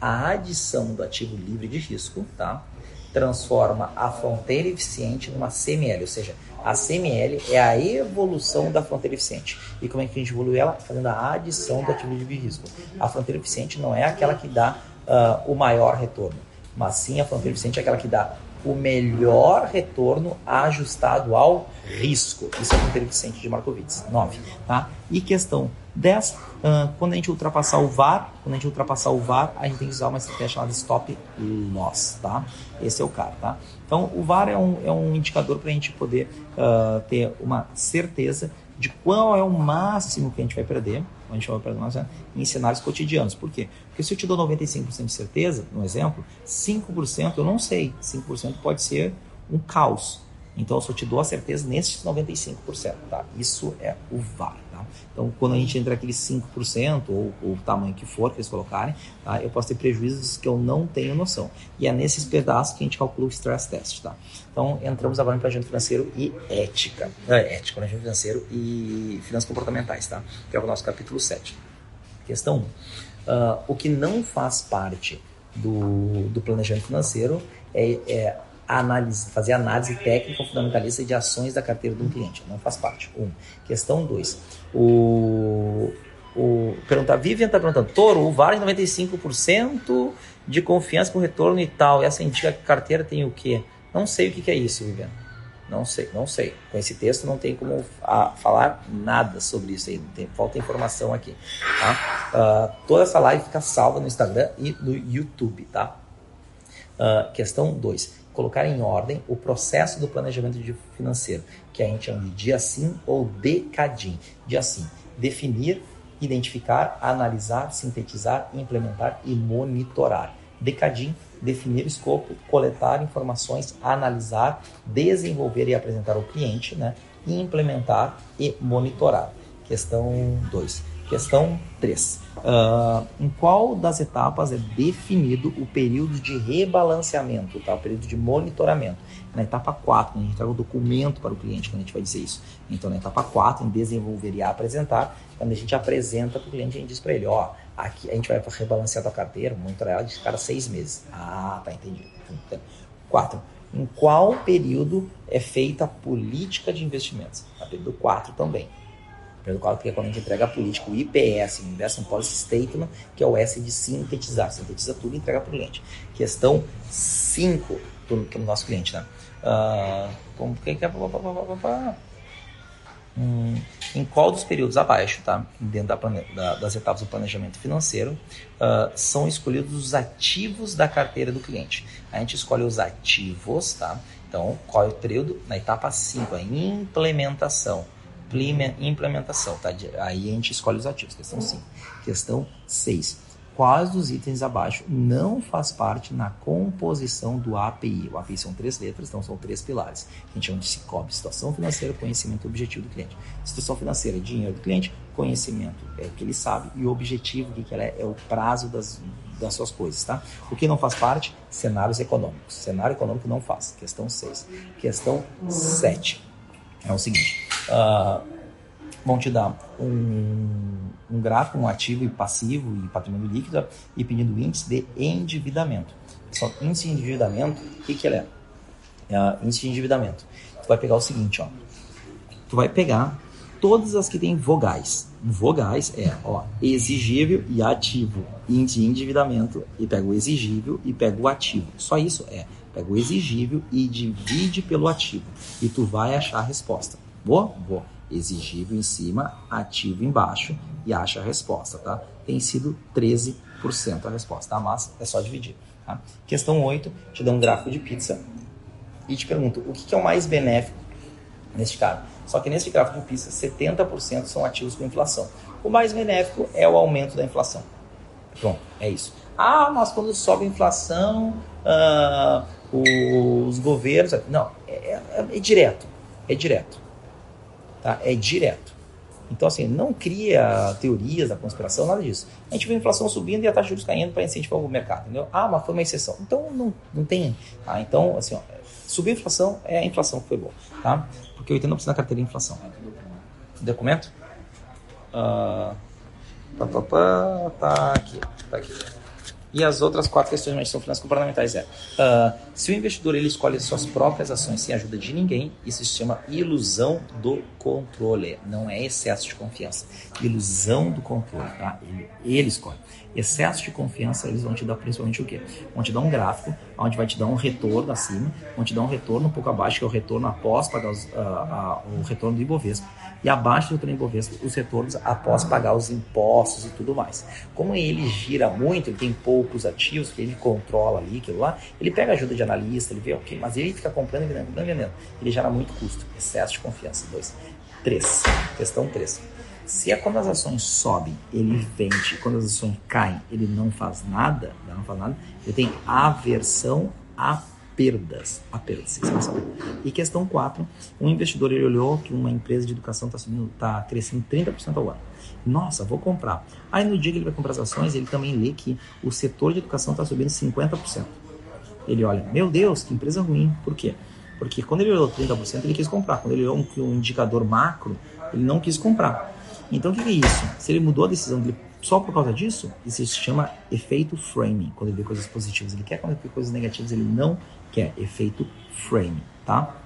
a adição do ativo livre de risco, tá? Transforma a fronteira eficiente numa CML, ou seja, a CML é a evolução da fronteira eficiente. E como é que a gente evolui ela? Fazendo a adição do ativo de risco. A fronteira eficiente não é aquela que dá uh, o maior retorno, mas sim a fronteira eficiente é aquela que dá o melhor retorno ajustado ao risco. Isso é a fronteira eficiente de Markowitz. 9. Tá? E questão 10, uh, quando a gente ultrapassar o VAR, quando a gente ultrapassar o VAR, a gente tem que usar uma estratégia chamada stop loss, tá? Esse é o cara, tá? Então, o VAR é um, é um indicador para a gente poder uh, ter uma certeza de qual é o máximo que a gente vai perder, a gente vai perder em cenários cotidianos. Por quê? Porque se eu te dou 95% de certeza, no exemplo, 5% eu não sei. 5% pode ser um caos. Então, eu só te dou a certeza nesses 95%, tá? Isso é o VAR. Então, quando a gente entra aqueles 5%, ou, ou o tamanho que for que eles colocarem, tá? eu posso ter prejuízos que eu não tenho noção. E é nesses pedaços que a gente calcula o stress test. Tá? Então, entramos agora em planejamento financeiro e ética. É, ética, planejamento financeiro e finanças comportamentais, tá? que é o nosso capítulo 7. Questão 1. Uh, ah, o que não faz parte do, do planejamento financeiro é, é análise, fazer análise técnica fundamentalista de ações da carteira um cliente. Não faz parte. Um. Questão dois. O, o, perguntar, Vivian está perguntando, Toro, o VAR 95% de confiança com retorno e tal. Essa indica que carteira tem o quê? Não sei o que, que é isso, Vivian. Não sei, não sei. Com esse texto não tem como a, falar nada sobre isso aí. Tem, falta informação aqui. Tá? Uh, toda essa live fica salva no Instagram e no YouTube, tá? Uh, questão 2. Colocar em ordem o processo do planejamento financeiro, que a gente chama de dia sim ou decadim. Dia sim, definir, identificar, analisar, sintetizar, implementar e monitorar. Decadim, definir escopo, coletar informações, analisar, desenvolver e apresentar ao cliente, né? E implementar e monitorar. Questão 2. Questão 3. Uh, em qual das etapas é definido o período de rebalanceamento, tá? o período de monitoramento? Na etapa 4, né? a gente traz o documento para o cliente quando a gente vai dizer isso. Então, na etapa 4, em desenvolver e apresentar, quando a gente apresenta para o cliente, a gente diz para ele, ó, aqui a gente vai rebalancear a carteira, monitorar ela de cada seis meses. Ah, tá entendido. Quatro, em qual período é feita a política de investimentos? A período 4 também. Período 4 que é quando a gente entrega a política, o IPS, Investment Policy Statement, que é o S de sintetizar. Sintetiza tudo e entrega para o cliente. Questão 5 do, nosso cliente, né? Uh, como que é? Hum, em qual dos períodos abaixo, tá? dentro da, da, das etapas do planejamento financeiro, uh, são escolhidos os ativos da carteira do cliente. A gente escolhe os ativos, tá? Então, qual é o período? Na etapa 5, a implementação. Implementação, tá? Aí a gente escolhe os ativos. Questão 5. Questão 6 quais dos itens abaixo não faz parte na composição do API. O API são três letras, então são três pilares. A gente chama de SICOB, situação financeira, conhecimento objetivo do cliente. Situação financeira é dinheiro do cliente, conhecimento é o que ele sabe e o objetivo, o que ela é, é o prazo das, das suas coisas, tá? O que não faz parte? Cenários econômicos. Cenário econômico não faz. Questão 6. Questão 7. É o seguinte, uh, vão te dar um, um gráfico, um ativo e passivo e patrimônio líquido e pedindo índice de endividamento. Só índice de endividamento, o que, que ele é? é índice de endividamento. Tu vai pegar o seguinte, ó. Tu vai pegar todas as que têm vogais. Vogais é, ó, exigível e ativo. Índice de endividamento e pega o exigível e pega o ativo. Só isso é. Pega o exigível e divide pelo ativo. E tu vai achar a resposta. Boa? Boa exigível em cima, ativo embaixo e acha a resposta, tá? Tem sido 13% a resposta, tá? Mas é só dividir, tá? Questão 8, te dá um gráfico de pizza e te pergunto, o que é o mais benéfico neste caso? Só que nesse gráfico de pizza, 70% são ativos com inflação. O mais benéfico é o aumento da inflação. Pronto, é isso. Ah, mas quando sobe a inflação, ah, os governos... Não, é, é, é direto, é direto tá? É direto. Então, assim, não cria teorias da conspiração, nada disso. A gente vê a inflação subindo e a taxa de juros caindo para incentivar o mercado, entendeu? Ah, mas foi uma exceção. Então, não, não tem. Tá? Então, assim, ó, subir a inflação é a inflação que foi boa, tá? Porque 80% da carteira é inflação. Documento? Uh, pá, pá, pá, tá aqui, tá aqui. E as outras quatro questões de gestão financeira comportamentais é: uh, se o investidor ele escolhe suas próprias ações sem ajuda de ninguém, isso se chama ilusão do controle. Não é excesso de confiança. Ilusão do controle, tá? Ele, ele escolhe. Excesso de confiança, eles vão te dar principalmente o quê? Vão te dar um gráfico, onde vai te dar um retorno acima, vão te dar um retorno um pouco abaixo, que é o retorno após pagar os, uh, uh, o retorno do Ibovespa e abaixo do retorno Ibovespa os retornos após pagar os impostos e tudo mais. Como ele gira muito, ele tem poucos ativos que ele controla ali, aquilo lá, ele pega ajuda de analista, ele vê, ok, mas ele fica comprando e vendendo, comprando e vendendo. Ele gera muito custo, excesso de confiança. Dois. Três. Questão três. Se é quando as ações sobem, ele vende, quando as ações caem, ele não faz nada, não faz nada, ele tem aversão a perdas, a perdas, E questão 4, um investidor ele olhou que uma empresa de educação está tá crescendo 30% ao ano. Nossa, vou comprar. Aí no dia que ele vai comprar as ações, ele também lê que o setor de educação está subindo 50%. Ele olha, meu Deus, que empresa ruim. Por quê? Porque quando ele olhou 30%, ele quis comprar. Quando ele olhou um, um indicador macro, ele não quis comprar. Então o que é isso? Se ele mudou a decisão de só por causa disso, isso se chama efeito framing. Quando ele vê coisas positivas, ele quer, quando ele vê coisas negativas, ele não quer. Efeito framing, tá?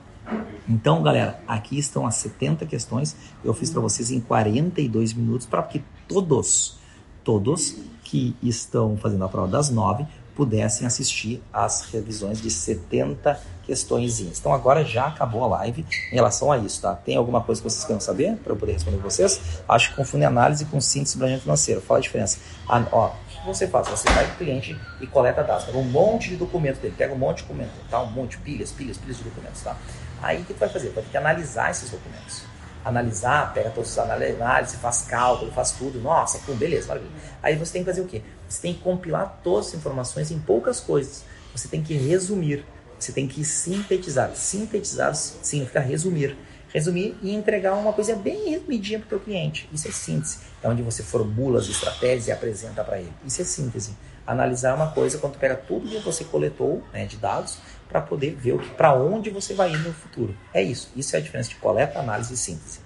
Então, galera, aqui estão as 70 questões. Eu fiz para vocês em 42 minutos para que todos, todos que estão fazendo a prova das 9 pudessem assistir às revisões de 70 questões. Então agora já acabou a live em relação a isso, tá? Tem alguma coisa que vocês querem saber para eu poder responder vocês? Acho que confunde análise com síntese planejamento financeiro. Fala a diferença. Ah, ó, o que você faz? Você vai para o cliente e coleta dados. Pega um monte de documento dele, pega um monte de documento, tá? Um monte, pilhas, pilhas, pilhas de documentos, tá? Aí o que tu vai fazer? Vai ter que analisar esses documentos analisar, pega todos os análises, faz cálculo, faz tudo. Nossa, pum, beleza, maravilha. Aí você tem que fazer o quê? Você tem que compilar todas as informações em poucas coisas. Você tem que resumir, você tem que sintetizar. Sintetizar significa resumir. Resumir e entregar uma coisa bem resumidinha para o cliente. Isso é síntese. É onde você formula as estratégias e apresenta para ele. Isso é síntese. Analisar uma coisa quando pega tudo que você coletou né, de dados para poder ver para onde você vai ir no futuro. É isso. Isso é a diferença de coleta, análise e síntese.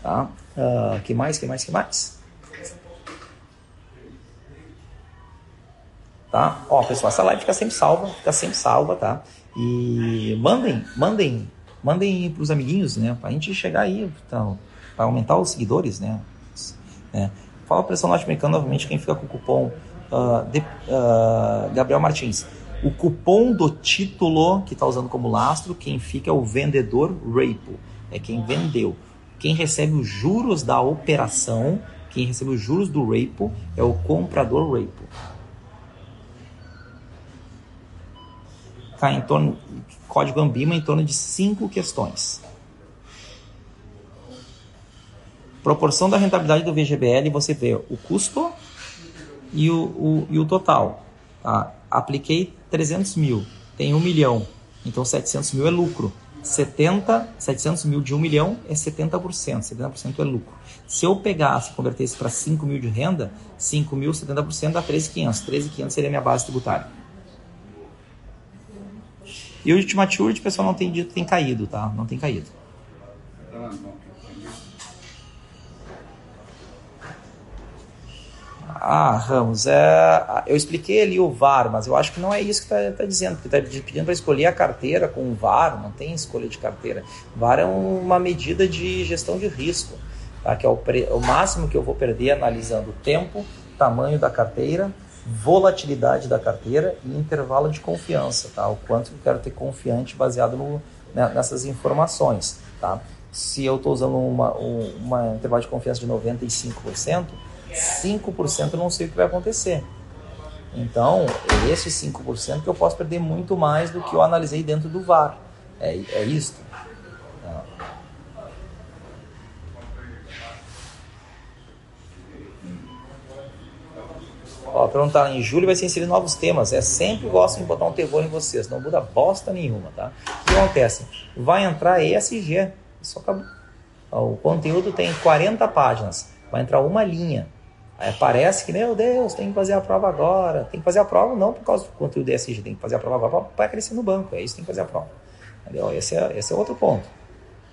Tá? Uh, que mais? Que mais? Que mais? Tá? Ó, pessoal, essa live fica sempre salva, fica sempre salva, tá? E mandem, mandem, mandem para os amiguinhos, né? Para a gente chegar aí, então, para aumentar os seguidores, né? É. Fala para o norte-americano novamente quem fica com o cupom uh, de, uh, Gabriel Martins. O cupom do título que está usando como lastro, quem fica é o vendedor Rapo, é quem vendeu. Quem recebe os juros da operação, quem recebe os juros do Rapo é o comprador Rapo. Cai em torno, código Ambima em torno de cinco questões. Proporção da rentabilidade do VGBL, você vê o custo, e o, o, e o total. Tá? Apliquei 300 mil, tem 1 milhão, então 700 mil é lucro. 70, 700 mil de 1 milhão é 70%, 70% é lucro. Se eu pegasse e convertesse para 5 mil de renda, 5 mil, 70% dá 13,500. 13,500 seria minha base tributária. E o maturity, o pessoal não tem dito, tem caído, tá? Não tem caído. Ah, Ramos, é, eu expliquei ali o VAR, mas eu acho que não é isso que está tá dizendo, porque está pedindo para escolher a carteira com o VAR, não tem escolha de carteira. VAR é uma medida de gestão de risco, tá? que é o, pre, o máximo que eu vou perder analisando o tempo, tamanho da carteira, volatilidade da carteira e intervalo de confiança, tá? o quanto eu quero ter confiante baseado no, né, nessas informações. Tá? Se eu estou usando uma, um uma intervalo de confiança de 95%, 5% eu não sei o que vai acontecer. Então, esse 5% que eu posso perder muito mais do que eu analisei dentro do VAR. É, é isso. Ó, perguntaram, em julho vai ser inserido novos temas. É sempre gostam de botar um terror em vocês, não muda bosta nenhuma, tá? O que acontece? Vai entrar ESG, isso acabou. O conteúdo tem 40 páginas, vai entrar uma linha. Aí parece que, meu Deus, tem que fazer a prova agora. Tem que fazer a prova não por causa do conteúdo ESG, tem que fazer a prova agora para crescer no banco. É isso tem que fazer a prova. Entendeu? Esse é, esse é outro ponto.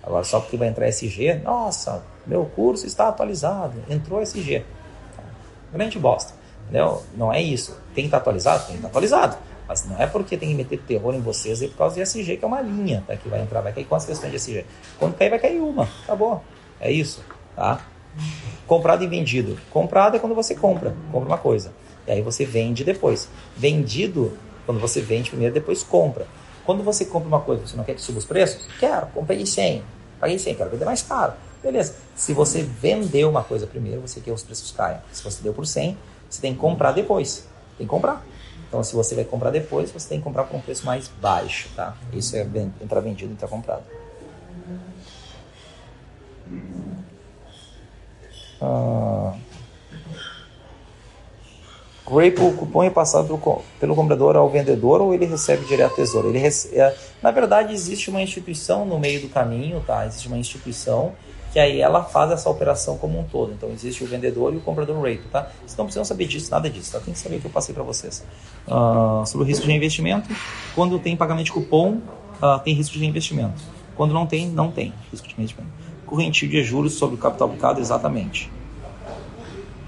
Agora, só porque vai entrar SG, nossa, meu curso está atualizado, entrou SG. Grande bosta. Entendeu? Não é isso. Tem que estar atualizado? Tem que estar atualizado. Mas não é porque tem que meter terror em vocês aí por causa de SG, que é uma linha tá, que vai entrar. Vai cair quantas questões de SG? Quando cair, vai cair uma. Acabou. É isso. Tá? Comprado e vendido. Comprado é quando você compra, compra uma coisa. E aí você vende depois. Vendido, quando você vende primeiro, depois compra. Quando você compra uma coisa, você não quer que suba os preços? Quero, comprei 100. Paguei 100, quero vender mais caro. Beleza. Se você vendeu uma coisa primeiro, você quer que os preços caiam. Se você deu por 100, você tem que comprar depois. Tem que comprar. Então, se você vai comprar depois, você tem que comprar por um preço mais baixo, tá? Isso é entrar vendido entrar comprado. Ah, Grape, o cupom é passado pelo, pelo, comprador ao vendedor ou ele recebe direto ao tesouro? Ele rece... É, na verdade, existe uma instituição no meio do caminho, tá? Existe uma instituição que aí ela faz essa operação como um todo. Então, existe o vendedor e o comprador Rape, tá? Vocês não precisam saber disso, nada disso, tá? Tem que saber o que eu passei para vocês. Uh, sobre o risco de investimento, quando tem pagamento de cupom, uh, tem risco de investimento. Quando não tem, não tem risco de investimento correntilho de juros sobre o capital aplicado exatamente.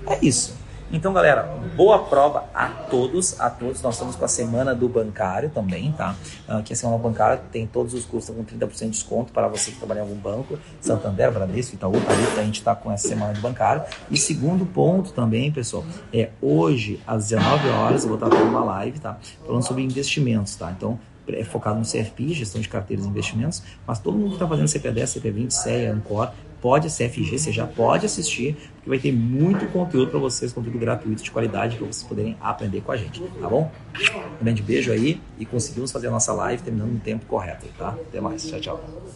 É isso. Então, galera, boa prova a todos, a todos. Nós estamos com a semana do bancário também, tá? Uh, que a semana bancária tem todos os custos com 30% de desconto para você que trabalha em algum banco, Santander, Bradesco, Itaú, Thalita, a gente está com essa semana do bancário. E segundo ponto também, pessoal, é hoje às 19 horas eu vou estar fazendo uma live, tá? Falando sobre investimentos, tá? Então, é focado no CFP, gestão de carteiras e investimentos, mas todo mundo que está fazendo CP10, CP20, CEA, Ancor, pode CFG, você já pode assistir, porque vai ter muito conteúdo para vocês, conteúdo gratuito de qualidade para vocês poderem aprender com a gente, tá bom? Um grande beijo aí e conseguimos fazer a nossa live terminando no tempo correto, tá? Até mais, tchau, tchau.